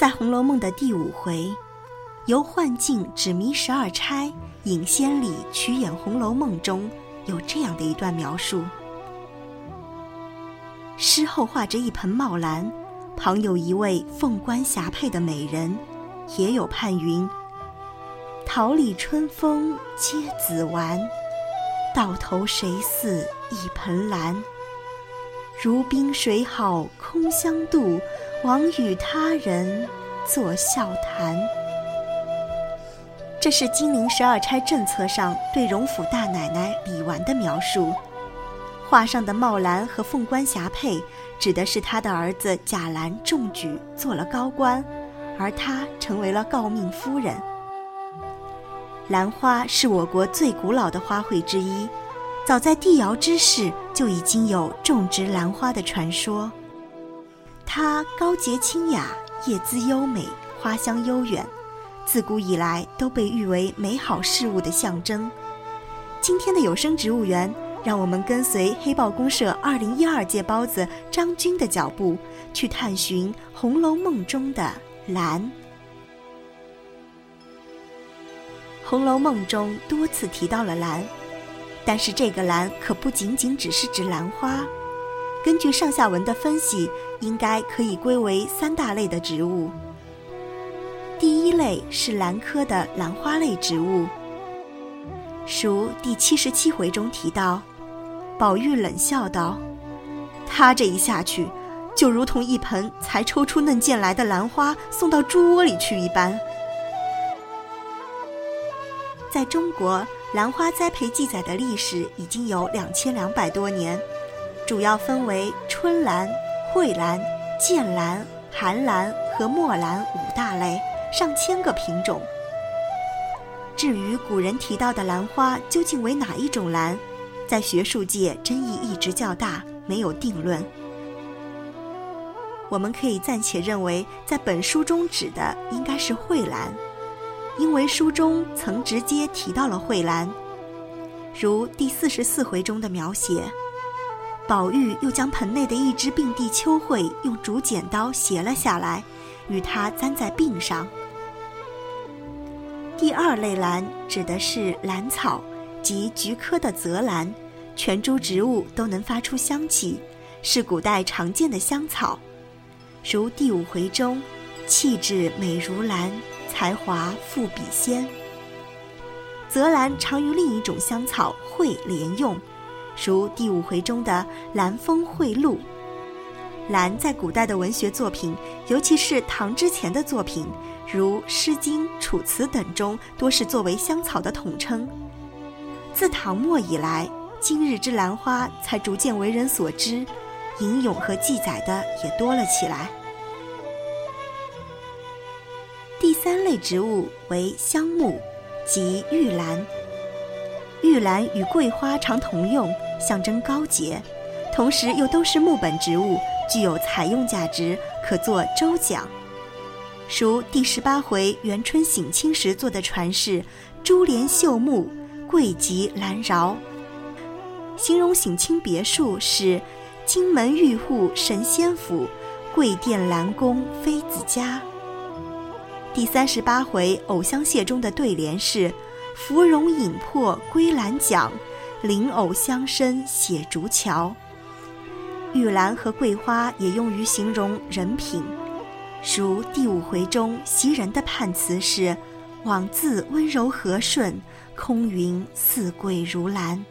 在《红楼梦》的第五回，由幻境指迷十二钗，引仙里曲演《红楼梦》中有这样的一段描述：诗后画着一盆茂兰，旁有一位凤冠霞帔的美人，也有盼云：“桃李春风皆子玩，到头谁似一盆兰？如冰水好空相妒。”枉与他人作笑谈。这是金陵十二钗正册上对荣府大奶奶李纨的描述。画上的茂兰和凤冠霞帔，指的是他的儿子贾兰中举做了高官，而他成为了诰命夫人。兰花是我国最古老的花卉之一，早在帝尧之世就已经有种植兰花的传说。它高洁清雅，叶姿优美，花香悠远，自古以来都被誉为美好事物的象征。今天的有声植物园，让我们跟随黑豹公社二零一二届包子张军的脚步，去探寻《红楼梦》中的兰。《红楼梦》中多次提到了兰，但是这个兰可不仅仅只是指兰花。根据上下文的分析，应该可以归为三大类的植物。第一类是兰科的兰花类植物，如第七十七回中提到，宝玉冷笑道：“他这一下去，就如同一盆才抽出嫩剑来的兰花送到猪窝里去一般。”在中国，兰花栽培记载的历史已经有两千两百多年。主要分为春兰、蕙兰、剑兰、寒兰和墨兰五大类，上千个品种。至于古人提到的兰花究竟为哪一种兰，在学术界争议一直较大，没有定论。我们可以暂且认为，在本书中指的应该是蕙兰，因为书中曾直接提到了蕙兰，如第四十四回中的描写。宝玉又将盆内的一只并蒂秋蕙用竹剪刀斜了下来，与它簪在鬓上。第二类兰指的是兰草，即菊科的泽兰，全株植物都能发出香气，是古代常见的香草。如第五回中，气质美如兰，才华富比仙。泽兰常与另一种香草蕙连用。如第五回中的“兰风蕙露”，兰在古代的文学作品，尤其是唐之前的作品，如《诗经》《楚辞》等中，多是作为香草的统称。自唐末以来，今日之兰花才逐渐为人所知，吟咏和记载的也多了起来。第三类植物为香木，即玉兰。玉兰与桂花常同用，象征高洁，同时又都是木本植物，具有采用价值，可做周讲。如第十八回元春省亲时做的传世“珠帘绣幕，桂极兰饶”，形容省亲别墅是“金门玉户神仙府，桂殿兰宫妃子家”。第三十八回藕香榭中的对联是。芙蓉影破归兰桨，灵藕香深写竹桥。玉兰和桂花也用于形容人品，如第五回中袭人的判词是：“枉自温柔和顺，空云似桂如兰。”